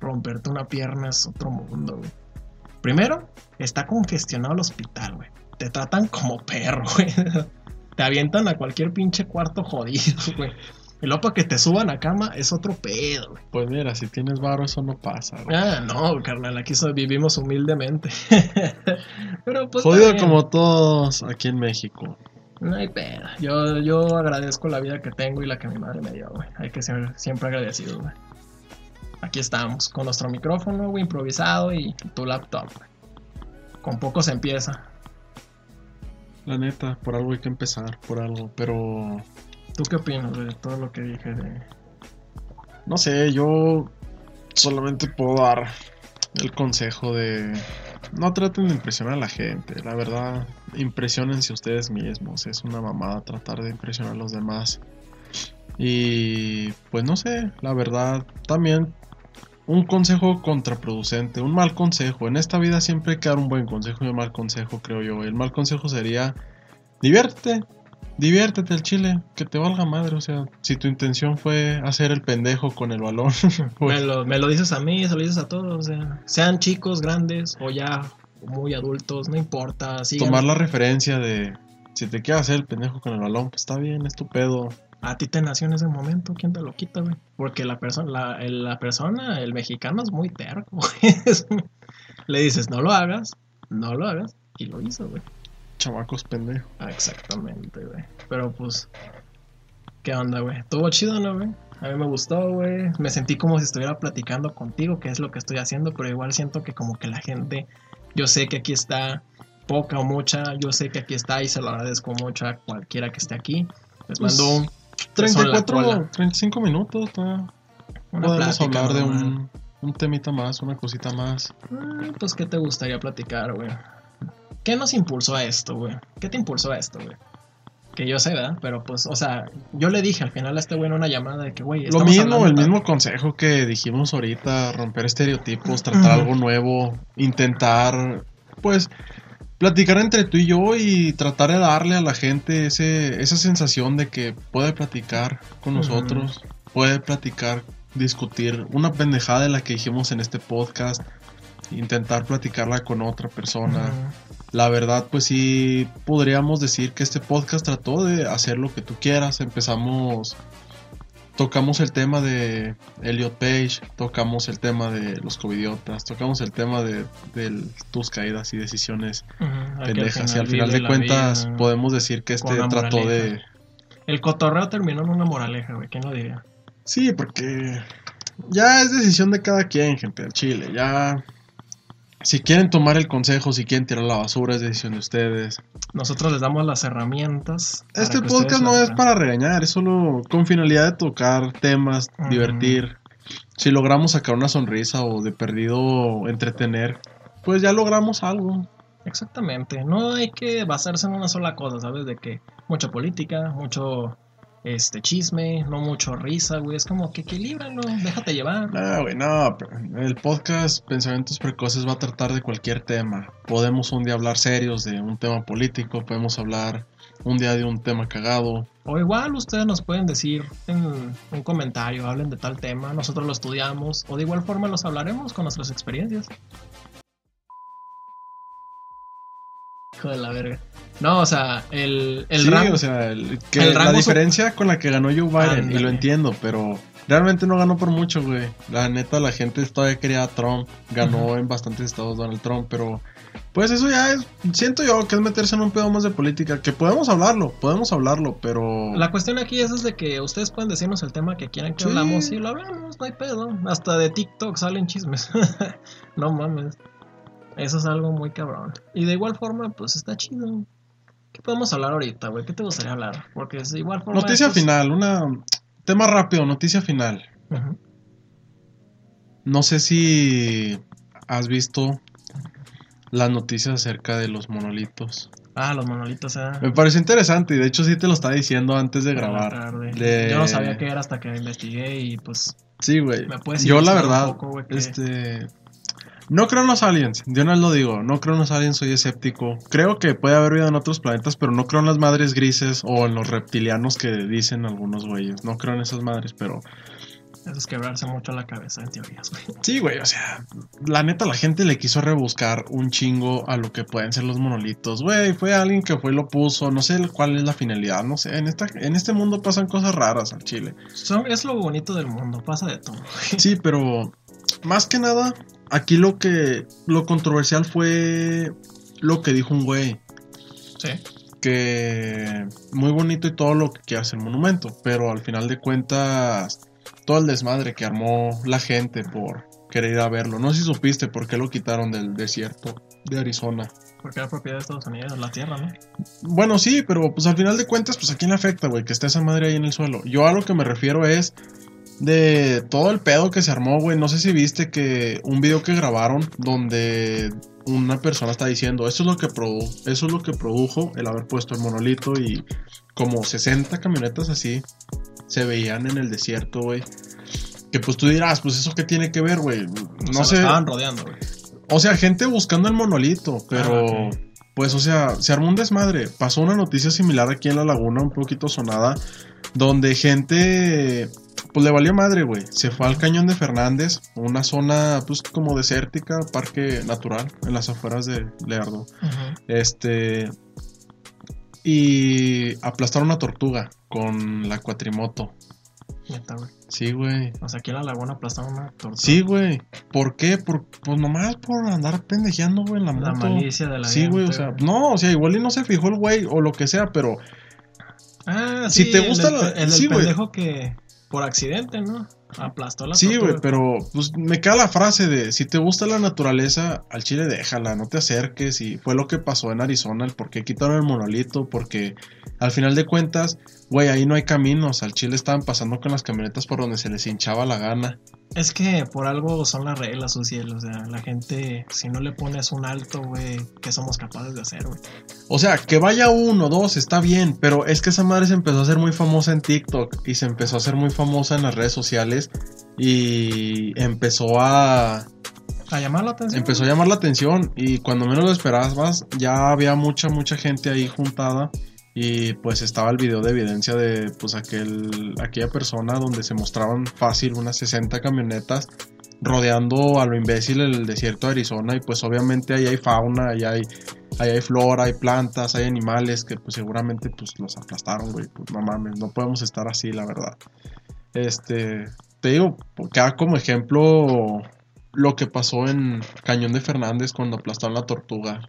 Romperte una pierna es otro mundo, güey. Primero, está congestionado el hospital, güey. Te tratan como perro, (laughs) güey. Te avientan a cualquier pinche cuarto jodido, (laughs) güey. Y luego para que te suban a cama es otro pedo, güey. Pues mira, si tienes varo, eso no pasa, güey. Ah, no, carnal, aquí so- vivimos humildemente. (laughs) Pero pues. Jodido como todos aquí en México. No hay pedo. Yo, yo agradezco la vida que tengo y la que mi madre me dio, güey. Hay que ser siempre agradecidos, güey. Aquí estamos, con nuestro micrófono, güey, improvisado y tu laptop, güey. Con poco se empieza. La neta, por algo hay que empezar, por algo. Pero ¿Tú qué opinas de todo lo que dije de... No sé, yo solamente puedo dar el consejo de no traten de impresionar a la gente, la verdad, impresionense ustedes mismos, es una mamada tratar de impresionar a los demás. Y pues no sé, la verdad, también un consejo contraproducente, un mal consejo. En esta vida siempre hay que dar un buen consejo y un mal consejo, creo yo. El mal consejo sería diviértete, diviértete el chile, que te valga madre. O sea, si tu intención fue hacer el pendejo con el balón, (laughs) Me pues, lo, me lo dices a mí, se lo dices a todos, o sea, sean chicos, grandes o ya muy adultos, no importa. sigan- tomar la referencia de si te quieres hacer el pendejo con el balón, pues está bien, es tu pedo. A ti te nació en ese momento, ¿quién te lo quita, güey? Porque la persona, la, persona, el mexicano es muy terco, (laughs) güey. Le dices, no lo hagas, no lo hagas, y lo hizo, güey. chamacos pendejos. Ah, exactamente, güey. Pero pues, ¿qué onda, güey? Todo chido, ¿no, güey? A mí me gustó, güey. Me sentí como si estuviera platicando contigo, que es lo que estoy haciendo, pero igual siento que como que la gente, yo sé que aquí está poca o mucha, yo sé que aquí está y se lo agradezco mucho a cualquiera que esté aquí. Les Pues, mando un 34, 35 minutos. Podemos plática hablar de un, un temita más, una cosita más. Ah, Pues, ¿qué te gustaría platicar, güey? ¿Qué nos impulsó a esto, güey? ¿Qué te impulsó a esto, güey? Que yo sé, ¿verdad? Pero pues, o sea, yo le dije al final a este güey en una llamada de que, güey, Lo mismo, el mismo consejo que dijimos ahorita, romper estereotipos, tratar algo nuevo, intentar, pues, platicar entre tú y yo y tratar de darle a la gente ese, esa sensación de que puede platicar con nosotros, puede platicar, discutir una pendejada de la que dijimos en este podcast, intentar platicarla con otra persona. La verdad, pues sí, podríamos decir que este podcast trató de hacer lo que tú quieras. Empezamos, tocamos el tema de Elliot Page, tocamos el tema de los covidiotas, tocamos el tema de, de tus caídas y decisiones al al pendejas. Y al final de cuentas, vida podemos decir que este trató de. El cotorreo terminó en una moraleja, güey, ¿quién lo diría? Sí, porque ya es decisión de cada quien, gente del Chile. Ya. Si quieren tomar el consejo, si quieren tirar la basura, es decisión de ustedes. Nosotros les damos las herramientas. Este podcast no es para regañar, es solo con finalidad de tocar temas, divertir. Si logramos sacar una sonrisa o de perdido entretener, pues ya logramos algo. Exactamente, no hay que basarse en una sola cosa, ¿sabes? De que mucha política, mucho este chisme, no mucho risa, güey. Es como que equilíbralo, déjate llevar. No, güey, no. El podcast Pensamientos Precoces va a tratar de cualquier tema. Podemos un día hablar serios de un tema político, podemos hablar un día de un tema cagado. O igual ustedes nos pueden decir en un comentario, hablen de tal tema, nosotros lo estudiamos, o de igual forma los hablaremos con nuestras experiencias. Hijo de la verga. No, o sea, el, el sí, rango. o sea, el- que el la diferencia con la que ganó Joe Biden, y lo entiendo, pero realmente no ganó por mucho, güey. La neta, la gente todavía quería a Trump, ganó en bastantes estados Donald Trump, pero pues eso ya es, siento yo que es meterse en un pedo más de política, que podemos hablarlo, podemos hablarlo, pero... La cuestión aquí es, es de que ustedes pueden decirnos el tema que quieran que Sí. hablamos y lo hablamos, no hay pedo. Hasta de TikTok salen chismes. (laughs) no mames. Eso es algo muy cabrón. Y de igual forma, pues está chido. ¿Qué podemos hablar ahorita, güey? ¿Qué te gustaría hablar? Porque es de igual forma. Noticia estos- final, una... Tema rápido, noticia final. No sé si has visto las noticias acerca de los monolitos. Ah, los monolitos, eh. Me pareció interesante y de hecho sí te lo estaba diciendo antes de grabar. De- Yo no sabía qué era hasta que investigué y pues. Sí, güey. ¿Me puedes Yo la verdad, poco, güey, qué? este... No creo en los aliens, una vez lo digo, no creo en los aliens, soy escéptico. Creo que puede haber vida en otros planetas, pero no creo en las madres grises o en los reptilianos que dicen algunos güeyes. No creo en esas madres, pero... Eso es quebrarse mucho la cabeza en teorías, güey. Sí, güey, o sea, la neta la gente le quiso rebuscar un chingo a lo que pueden ser los monolitos. Güey, fue alguien que fue y lo puso, no sé cuál es la finalidad, no sé, en, esta, en este mundo pasan cosas raras al chile. Son- es lo bonito del mundo, pasa de todo. Sí, (laughs) pero más que nada, aquí lo que, lo controversial fue lo que dijo un güey. Sí. que muy bonito y todo lo que hacer el monumento, pero al final de cuentas todo el desmadre que armó la gente por querer ir a verlo. No sé si supiste por qué lo quitaron del desierto de Arizona. Porque era propiedad de Estados Unidos, la tierra, ¿no? Bueno, sí, pero pues al final de cuentas, pues a quién le afecta, güey, que esté esa madre ahí en el suelo. Yo a lo que me refiero es de todo el pedo que se armó, güey. No sé si viste que un video que grabaron donde una persona está diciendo, eso es lo que produ eso es lo que produjo el haber puesto el monolito y como 60 camionetas así se veían en el desierto, güey. Que pues tú dirás, pues eso qué tiene que ver, güey. O No sea, lo sé. estaban rodeando, güey. O sea, gente buscando el monolito, pero Ah, pues, o sea, se armó un desmadre. Pasó una noticia similar aquí en la laguna, un poquito sonada, donde gente, pues le valió madre, güey. Se fue al cañón de Fernández, una zona, pues como desértica, parque natural, en las afueras de Leardo. Este. Y aplastaron una tortuga con la cuatrimoto. Neta, güey. Sí, güey. O sea, aquí en la laguna aplastaron una tortuga. Sí, güey. ¿Por qué? Por, pues nomás por andar pendejeando, güey, en la moto. La malicia de la Sí, güey, o sea, no, o sea, igual y no se fijó el güey o lo que sea, pero Ah, si sí, te el gusta del- la- El del sí, güey. pendejo que por accidente, ¿no? Aplastó la sí, güey, pero pues me queda la frase de si te gusta la naturaleza, al chile déjala, no te acerques y fue lo que pasó en Arizona, el por qué quitaron el monolito, porque al final de cuentas, güey, ahí no hay caminos, al chile estaban pasando con las camionetas por donde se les hinchaba la gana. Es que por algo son las reglas, su cielo. O sea, la gente, si no le pones un alto, güey, ¿qué somos capaces de hacer, güey? O sea, que vaya uno, dos, está bien, pero es que esa madre se empezó a hacer muy famosa en TikTok y se empezó a hacer muy famosa en las redes sociales y empezó a A llamar la atención. empezó a llamar la atención y cuando menos lo esperabas ya había mucha mucha gente ahí juntada y pues estaba el video de evidencia de pues aquel aquella persona donde se mostraban fácil unas 60 camionetas rodeando a lo imbécil el desierto de Arizona y pues obviamente ahí hay fauna, ahí hay hay flora, hay plantas, hay animales que pues seguramente pues los aplastaron, güey, pues no mames, no podemos estar así, la verdad. Este, te digo, queda como ejemplo lo que pasó en Cañón de Fernández cuando aplastaron la tortuga.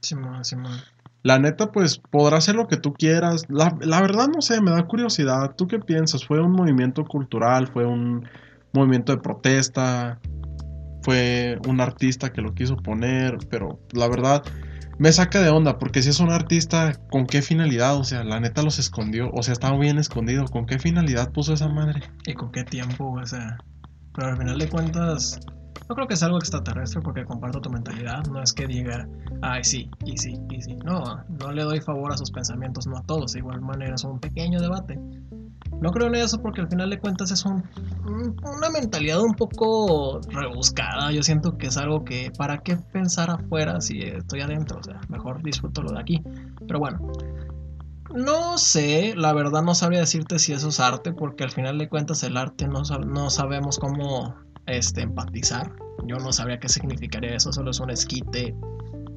Simón, Simón. La neta, pues podrá hacer lo que tú quieras. La, la verdad, no sé, me da curiosidad. ¿Tú qué piensas? ¿Fue un movimiento cultural? ¿Fue un movimiento de protesta? ¿Fue un artista que lo quiso poner? Pero la verdad, me saca de onda, porque si es un artista, ¿con qué finalidad? O sea, la neta los escondió. O sea, estaba bien escondido. ¿Con qué finalidad puso esa madre? ¿Y con qué tiempo? O sea, pero al final de cuentas, no creo que es algo extraterrestre porque comparto tu mentalidad. No es que diga, ay, sí, y sí, y sí. No, no le doy favor a sus pensamientos, no a todos. De igual manera, es un pequeño debate. No creo en eso porque al final de cuentas es un, un- una mentalidad un poco rebuscada. Yo siento que es algo que, ¿para qué pensar afuera si estoy adentro? O sea, mejor disfruto lo de aquí. Pero bueno, no sé, la verdad no sabría decirte si eso es arte, porque al final de cuentas el arte no, no sabemos cómo este, empatizar. Yo no sabría qué significaría eso, solo es un esquite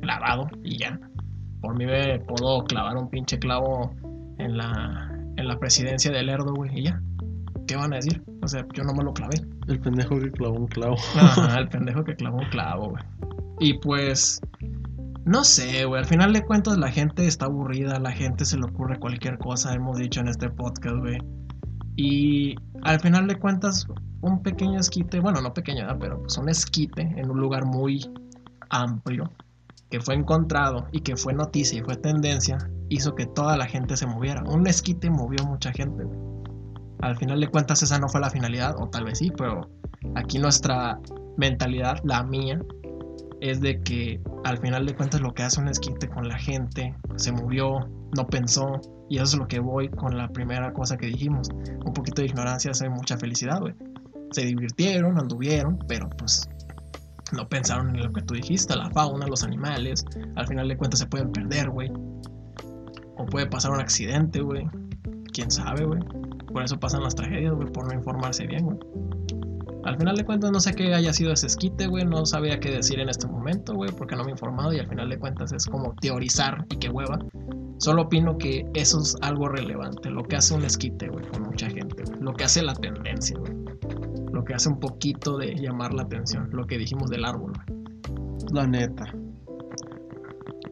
clavado y ya. Por mí me puedo clavar un pinche clavo en la, en la presidencia del Erdo, güey, y ya. ¿Qué van a decir? O sea, yo no me lo clavé. El pendejo que clavó un clavo. Ajá, el (laughs) pendejo que clavó un clavo, güey. Y pues, no sé, güey. Al final de cuentas, la gente está aburrida, la gente se le ocurre cualquier cosa, hemos dicho en este podcast, güey. Y al final de cuentas, un pequeño esquite, bueno, no pequeño, pero pues un esquite en un lugar muy amplio, que fue encontrado y que fue noticia y fue tendencia, hizo que toda la gente se moviera. Un esquite movió mucha gente. Al final de cuentas, esa no fue la finalidad, o tal vez sí, pero aquí nuestra mentalidad, la mía, es de que al final de cuentas lo que hace un esquite con la gente, se movió, no pensó, y eso es lo que voy con la primera cosa que dijimos. Un poquito de ignorancia hace mucha felicidad, güey. Se divirtieron, anduvieron, pero pues no pensaron en lo que tú dijiste, la fauna, los animales, al final de cuentas se pueden perder, güey. O puede pasar un accidente, güey. Quién sabe, güey. Por eso pasan las tragedias, güey, por no informarse bien, güey. Al final de cuentas no sé qué haya sido ese esquite, güey, no sabía qué decir en este momento, güey, porque no me he informado y al final de cuentas es como teorizar y qué hueva. Solo opino que eso es algo relevante, lo que hace un esquite, güey, con mucha gente, lo que hace la tendencia, güey. Lo que hace un poquito de llamar la atención, lo que dijimos del árbol, güey. La neta.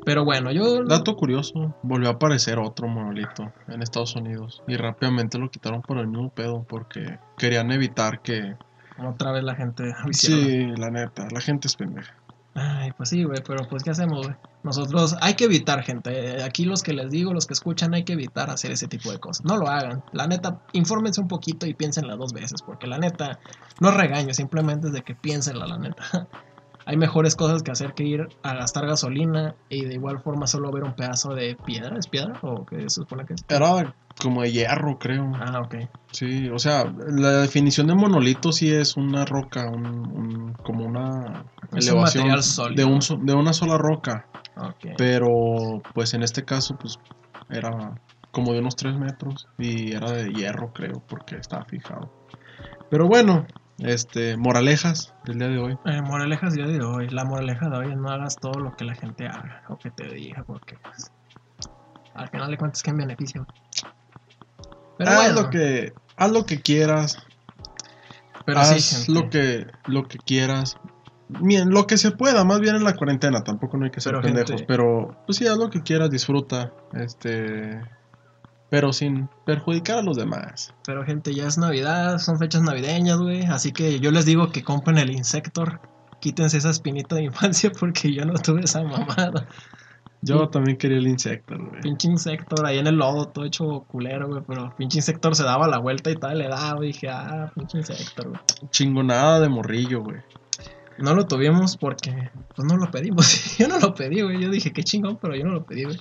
Pero bueno, yo... Dato curioso, volvió a aparecer otro monolito en Estados Unidos y rápidamente lo quitaron por el mismo pedo porque querían evitar que... Otra vez la gente... hiciera. Sí, la neta, la gente es pendeja. Ay, pues sí, güey, pero pues ¿qué hacemos, güey? Nosotros hay que evitar, gente. Eh, Aquí los que les digo, los que escuchan, hay que evitar hacer ese tipo de cosas. No lo hagan. La neta, infórmense un poquito y piénsenla dos veces, porque la neta, no regaño, simplemente es de que piénsenla, la neta. (laughs) hay mejores cosas que hacer que ir a gastar gasolina y de igual forma solo ver un pedazo de piedra. ¿Es piedra o qué se supone que es? Era como de hierro, creo. Ah, ok. Sí, o sea, la definición de monolito sí es una roca, un, un- como una Es un elevación material sólido. de, un de una sola roca. Ok. Pero, pues en este caso, pues era como de unos 3 metros y era de hierro, creo, porque estaba fijado. Pero bueno, este, moralejas del día de hoy. Eh, moralejas día de hoy. La moraleja de hoy es no hagas todo lo que la gente haga o que te diga, porque pues, al final de cuentas, ¿qué en beneficio? Pero haz bueno, lo que, haz lo que quieras. Pero haz sí, lo que lo que quieras. Bien, lo que se pueda, más bien en la cuarentena, tampoco no hay que ser Pero, pendejos, gente- pero pues sí, haz lo que quieras, disfruta, este, pero sin perjudicar a los demás. Pero gente, ya es Navidad, son fechas navideñas, güey. Así que yo les digo que compren el Insector. Quítense esa espinita de infancia (laughs) porque yo no tuve esa mamada. Yo también quería el Insector, güey. Pinche Insector ahí en el lodo, todo hecho culero, güey. Pero pinche Insector se daba la vuelta y tal, le daba. Y dije, ah, pinche Insector, güey. Chingonada de morrillo, güey. No lo tuvimos porque, pues no lo pedimos. (laughs) yo no lo pedí, güey. Yo dije, qué chingón, pero yo no lo pedí, güey.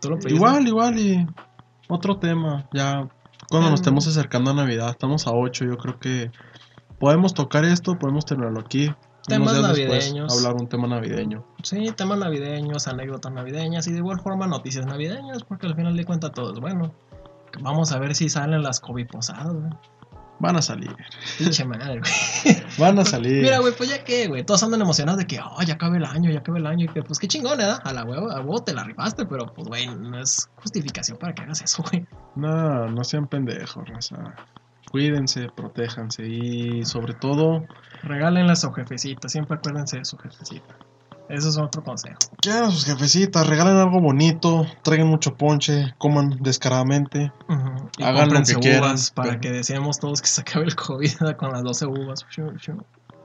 ¿Tú lo pediste? Igual, igual y otro tema, ya cuando nos Mm. estemos acercando a Navidad, estamos a 8, yo creo que podemos tocar esto, podemos tenerlo aquí. Temas Unos días después, navideños. hablar un tema navideño. Sí, temas navideños, anécdotas navideñas y de igual forma noticias navideñas, porque al final de cuentas todo es bueno. Vamos a ver si salen las COVID posadas, güey. Van a salir, Pinche (laughs) madre, güey. van a salir. Mira, güey, pues ya que, güey, todos andan emocionados de que, oh, ya acaba el año, ya acaba el año, y que, pues qué chingón, ¿eh? A la huevo, a huevo te la rifaste, pero pues, güey, no es justificación para que hagas eso, güey. No, no sean pendejos, raza. Cuídense, protéjanse y sobre todo, Regálenle a su jefecita, siempre acuérdense de su jefecita. Eso es otro consejo. quieran a sus jefecitas, regalen algo bonito, traigan mucho ponche, coman descaradamente. Y Hagan lo que quieran, uvas para pero- que deseemos todos que se acabe el COVID (laughs) con las 12 uvas.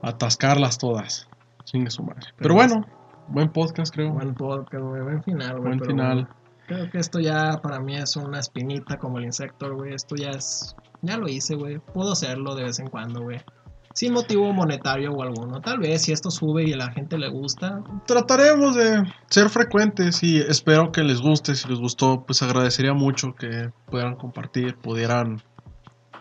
Atascarlas todas. Chingue su madre. Pero, Pero bueno, buen podcast creo. Buen podcast, güey, buen final, güey. Buen pero final. creo que esto ya para mí es una espinita como el Insector, güey. Esto ya es. Ya lo hice, güey. Puedo hacerlo de vez en cuando, güey. Sin motivo monetario o alguno. Tal vez si esto sube y a la gente le gusta. Trataremos de ser frecuentes y espero que les guste. Si les gustó, pues agradecería mucho que pudieran compartir, pudieran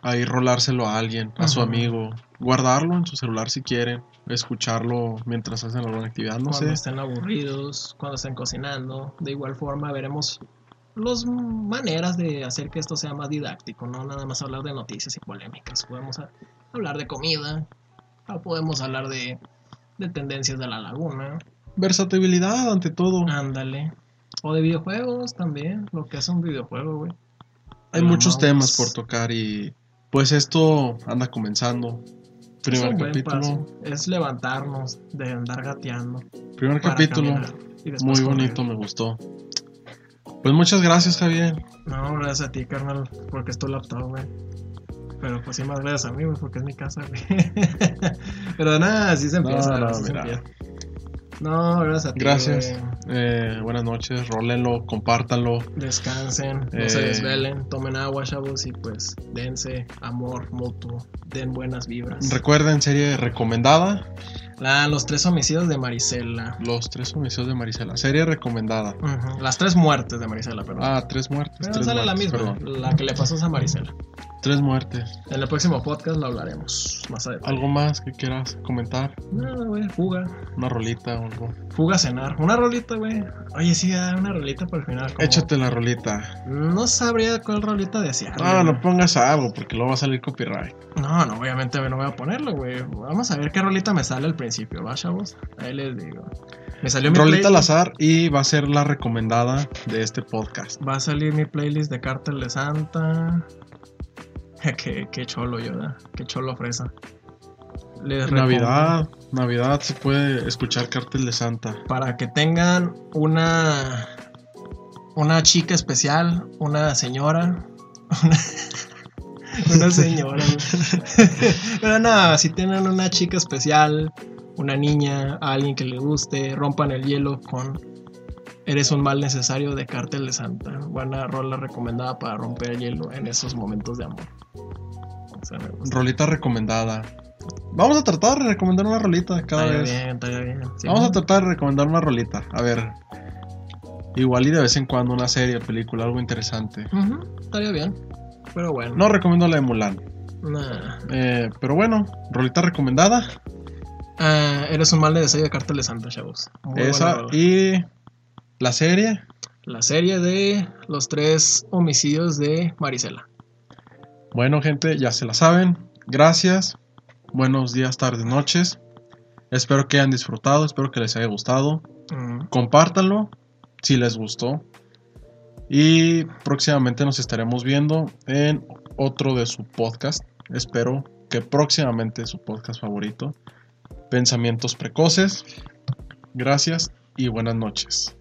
ahí rolárselo a alguien, a su amigo, guardarlo en su celular si quieren, escucharlo mientras hacen alguna actividad, no cuando sé. estén aburridos, cuando estén cocinando. De igual forma veremos las maneras de hacer que esto sea más didáctico, no nada más hablar de noticias y polémicas. Podemos hablar de comida, o podemos hablar de, de tendencias de la laguna. Versatilidad ante todo. Ándale. O de videojuegos también, lo que hace un videojuego, güey. Hay muchos temas por tocar y pues esto anda comenzando. Primer capítulo. Es levantarnos de andar gateando. Primer capítulo. Muy correr. bonito, me gustó. Pues muchas gracias, Javier. No, gracias a ti, carnal, porque es tu laptop, güey. Pero pues sí, más gracias a mí, porque es mi casa. (laughs) Pero nada, así se empieza. No, no, así se mira. empieza. No, gracias a ti. Gracias. Eh, buenas noches, rólenlo, compártanlo. Descansen, no se Eh. desvelen, tomen agua, chavos, y pues dense amor mutuo, den buenas vibras. Recuerden, serie recomendada. La, los tres homicidios de Marisela. Los tres homicidios de Marisela. Serie recomendada. Las tres muertes de Marisela, perdón. Ah, tres muertes. Pero tres sale la misma, perdón. la que le pasó a Marisela. Tres muertes. En el próximo podcast lo hablaremos más adelante. ¿Algo más que quieras comentar? No, güey, fuga. Una rolita o algo. Fuga a cenar. Una rolita, güey. Oye, sí, ah, una rolita por el final. como- Échate la rolita. No sabría cuál rolita decía. No, no pongas algo porque luego va a salir copyright. No, no, obviamente no voy a ponerlo, güey. Vamos a ver qué rolita me sale al principio, ¿va, chavos? Ahí les digo. Me salió mi Rolita al azar y va a ser la recomendada de este podcast. Va a salir mi playlist de Cártel de Santa. (laughs) qué, qué cholo yo, ¿verdad? Qué cholo fresa. Les Navidad, Navidad se puede escuchar Cartel de Santa. Para que tengan una. Una chica especial, una señora. Una, (laughs) una señora. (laughs) Pero no, si tienen una chica especial, una niña, a alguien que le guste, rompan el hielo con Eres un mal necesario de Cártel de Santa. Buena rola recomendada para romper el hielo en esos momentos de amor. O sea. Rolita recomendada. Vamos a tratar de recomendar una rolita cada vez. bien, bien. Sí, Vamos a tratar de recomendar una rolita. A ver. Igual y de vez en cuando una serie, película, algo interesante. Estaría bien. Pero bueno. No recomiendo la de Mulan. Nah. Eh, pero bueno, rolita recomendada. Ah, eres un mal necesario de Cártel de Santa, chavos. Muy esa y la serie. La serie de los tres homicidios de Marisela. Bueno, gente, ya se la saben. Gracias. Buenos días, tardes, noches. Espero que hayan disfrutado, espero que les haya gustado. Mm, Compártanlo si les gustó. Y próximamente nos estaremos viendo en otro de su podcast. Espero que próximamente su podcast favorito. Pensamientos precoces. Gracias y buenas noches.